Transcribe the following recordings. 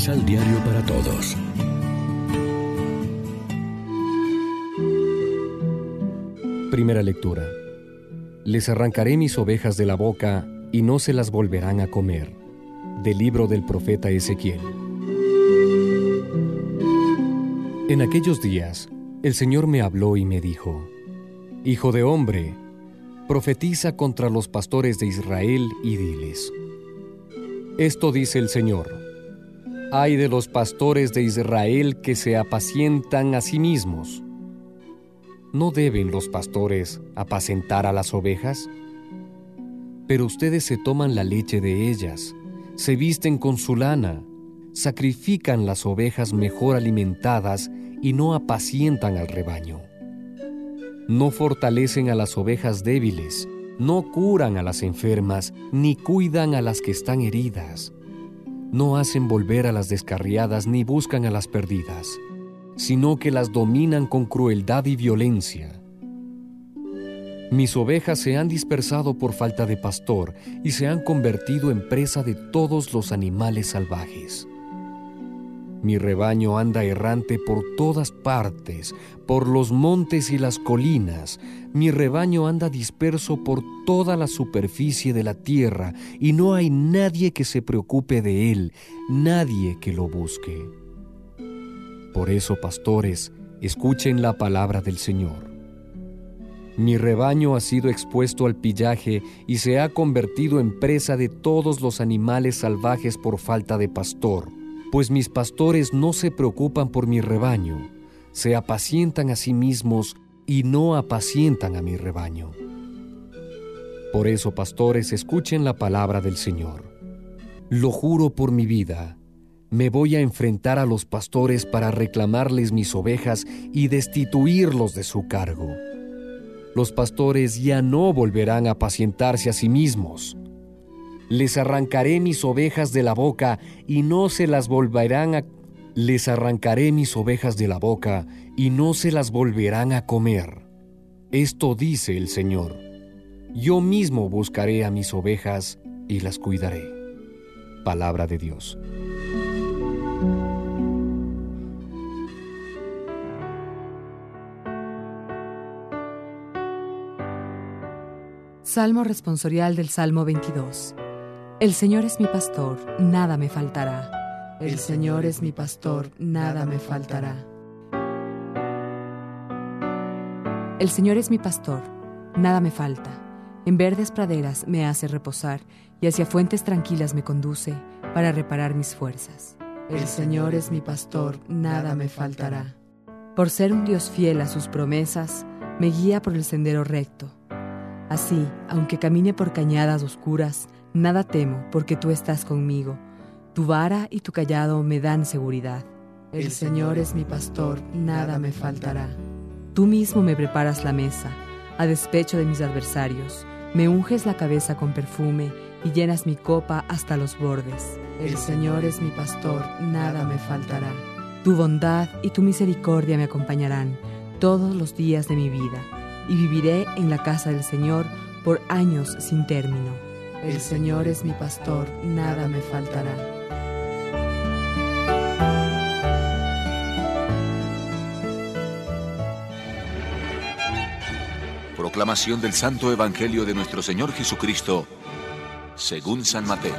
Misal Diario para Todos. Primera lectura. Les arrancaré mis ovejas de la boca y no se las volverán a comer. Del libro del profeta Ezequiel. En aquellos días, el Señor me habló y me dijo, Hijo de hombre, profetiza contra los pastores de Israel y diles, Esto dice el Señor, hay de los pastores de Israel que se apacientan a sí mismos. ¿No deben los pastores apacentar a las ovejas? Pero ustedes se toman la leche de ellas, se visten con su lana, sacrifican las ovejas mejor alimentadas y no apacientan al rebaño. No fortalecen a las ovejas débiles, no curan a las enfermas, ni cuidan a las que están heridas. No hacen volver a las descarriadas ni buscan a las perdidas, sino que las dominan con crueldad y violencia. Mis ovejas se han dispersado por falta de pastor y se han convertido en presa de todos los animales salvajes. Mi rebaño anda errante por todas partes, por los montes y las colinas. Mi rebaño anda disperso por toda la superficie de la tierra, y no hay nadie que se preocupe de él, nadie que lo busque. Por eso, pastores, escuchen la palabra del Señor. Mi rebaño ha sido expuesto al pillaje y se ha convertido en presa de todos los animales salvajes por falta de pastor pues mis pastores no se preocupan por mi rebaño, se apacientan a sí mismos y no apacientan a mi rebaño. Por eso, pastores, escuchen la palabra del Señor. Lo juro por mi vida, me voy a enfrentar a los pastores para reclamarles mis ovejas y destituirlos de su cargo. Los pastores ya no volverán a apacientarse a sí mismos les arrancaré mis ovejas de la boca y no se las volverán a... Les arrancaré mis ovejas de la boca y no se las volverán a comer. Esto dice el Señor. Yo mismo buscaré a mis ovejas y las cuidaré. Palabra de Dios. Salmo responsorial del Salmo 22. El Señor es mi pastor, nada me faltará. El Señor es mi pastor, nada me faltará. El Señor es mi pastor, nada me falta. En verdes praderas me hace reposar y hacia fuentes tranquilas me conduce para reparar mis fuerzas. El Señor es mi pastor, nada me faltará. Por ser un Dios fiel a sus promesas, me guía por el sendero recto. Así, aunque camine por cañadas oscuras, Nada temo, porque tú estás conmigo. Tu vara y tu callado me dan seguridad. El Señor es mi pastor, nada me faltará. Tú mismo me preparas la mesa, a despecho de mis adversarios. Me unges la cabeza con perfume y llenas mi copa hasta los bordes. El Señor es mi pastor, nada me faltará. Tu bondad y tu misericordia me acompañarán todos los días de mi vida, y viviré en la casa del Señor por años sin término. El Señor es mi pastor, nada me faltará. Proclamación del Santo Evangelio de nuestro Señor Jesucristo, según San Mateo.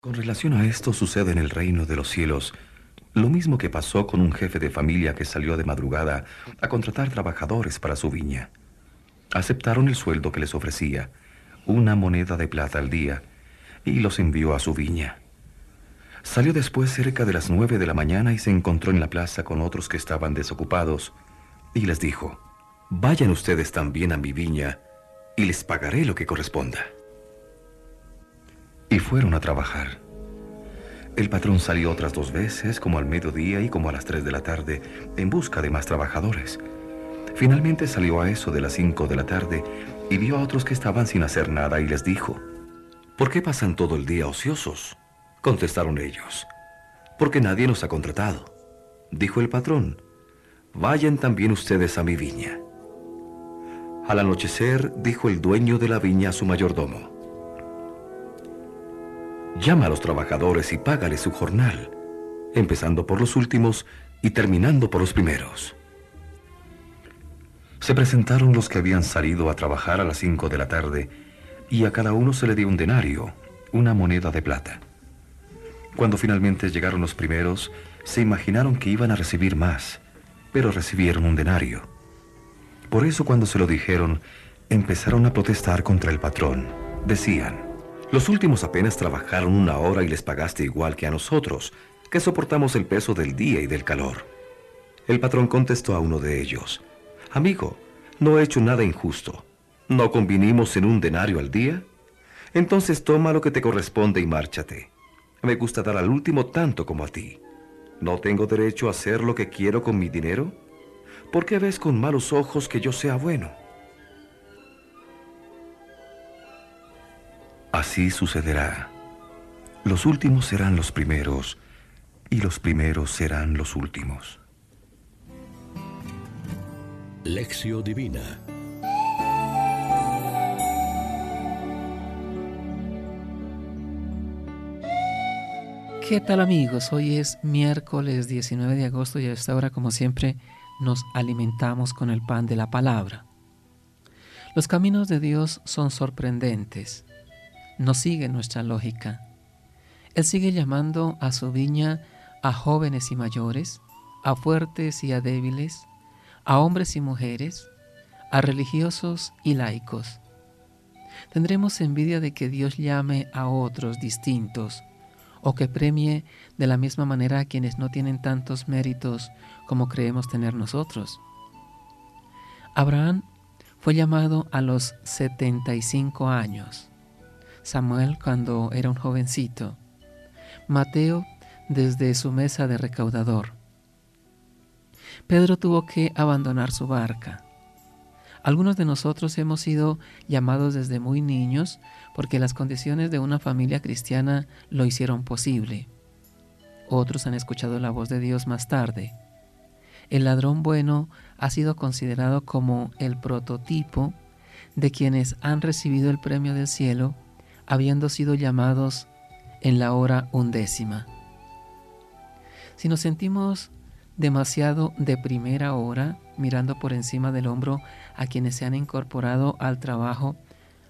Con relación a esto sucede en el reino de los cielos lo mismo que pasó con un jefe de familia que salió de madrugada a contratar trabajadores para su viña. Aceptaron el sueldo que les ofrecía, una moneda de plata al día, y los envió a su viña. Salió después cerca de las nueve de la mañana y se encontró en la plaza con otros que estaban desocupados, y les dijo, Vayan ustedes también a mi viña, y les pagaré lo que corresponda. Y fueron a trabajar. El patrón salió otras dos veces, como al mediodía y como a las tres de la tarde, en busca de más trabajadores. Finalmente salió a eso de las cinco de la tarde y vio a otros que estaban sin hacer nada y les dijo, ¿Por qué pasan todo el día ociosos? Contestaron ellos, porque nadie nos ha contratado. Dijo el patrón, vayan también ustedes a mi viña. Al anochecer dijo el dueño de la viña a su mayordomo, llama a los trabajadores y págales su jornal, empezando por los últimos y terminando por los primeros. Se presentaron los que habían salido a trabajar a las cinco de la tarde y a cada uno se le dio un denario, una moneda de plata. Cuando finalmente llegaron los primeros, se imaginaron que iban a recibir más, pero recibieron un denario. Por eso cuando se lo dijeron, empezaron a protestar contra el patrón. Decían, los últimos apenas trabajaron una hora y les pagaste igual que a nosotros, que soportamos el peso del día y del calor. El patrón contestó a uno de ellos, Amigo, no he hecho nada injusto. ¿No convinimos en un denario al día? Entonces toma lo que te corresponde y márchate. Me gusta dar al último tanto como a ti. ¿No tengo derecho a hacer lo que quiero con mi dinero? ¿Por qué ves con malos ojos que yo sea bueno? Así sucederá. Los últimos serán los primeros y los primeros serán los últimos. Lección Divina ¿Qué tal amigos? Hoy es miércoles 19 de agosto y a esta hora como siempre nos alimentamos con el pan de la palabra. Los caminos de Dios son sorprendentes, no siguen nuestra lógica. Él sigue llamando a su viña a jóvenes y mayores, a fuertes y a débiles, a hombres y mujeres, a religiosos y laicos. Tendremos envidia de que Dios llame a otros distintos o que premie de la misma manera a quienes no tienen tantos méritos como creemos tener nosotros. Abraham fue llamado a los 75 años, Samuel cuando era un jovencito, Mateo desde su mesa de recaudador. Pedro tuvo que abandonar su barca. Algunos de nosotros hemos sido llamados desde muy niños porque las condiciones de una familia cristiana lo hicieron posible. Otros han escuchado la voz de Dios más tarde. El ladrón bueno ha sido considerado como el prototipo de quienes han recibido el premio del cielo, habiendo sido llamados en la hora undécima. Si nos sentimos demasiado de primera hora, mirando por encima del hombro a quienes se han incorporado al trabajo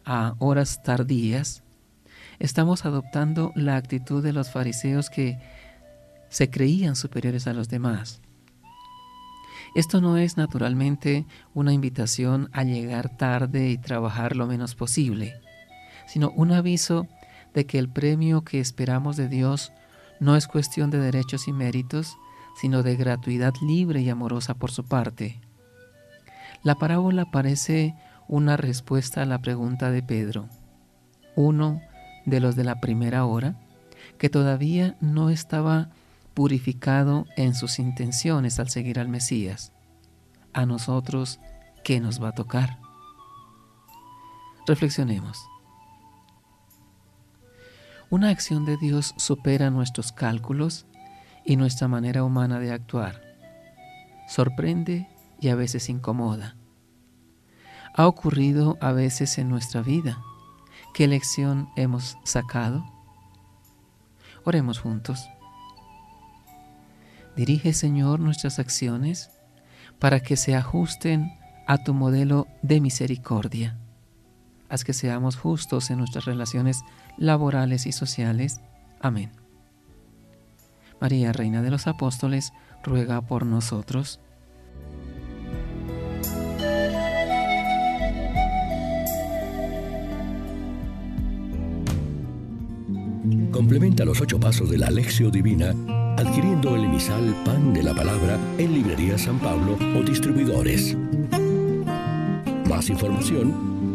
a horas tardías, estamos adoptando la actitud de los fariseos que se creían superiores a los demás. Esto no es naturalmente una invitación a llegar tarde y trabajar lo menos posible, sino un aviso de que el premio que esperamos de Dios no es cuestión de derechos y méritos, sino de gratuidad libre y amorosa por su parte. La parábola parece una respuesta a la pregunta de Pedro, uno de los de la primera hora, que todavía no estaba purificado en sus intenciones al seguir al Mesías. A nosotros, ¿qué nos va a tocar? Reflexionemos. Una acción de Dios supera nuestros cálculos y nuestra manera humana de actuar. Sorprende y a veces incomoda. Ha ocurrido a veces en nuestra vida. ¿Qué lección hemos sacado? Oremos juntos. Dirige, Señor, nuestras acciones para que se ajusten a tu modelo de misericordia. Haz que seamos justos en nuestras relaciones laborales y sociales. Amén. María, Reina de los Apóstoles, ruega por nosotros. Complementa los ocho pasos de la Alexio Divina adquiriendo el emisal Pan de la Palabra en Librería San Pablo o distribuidores. Más información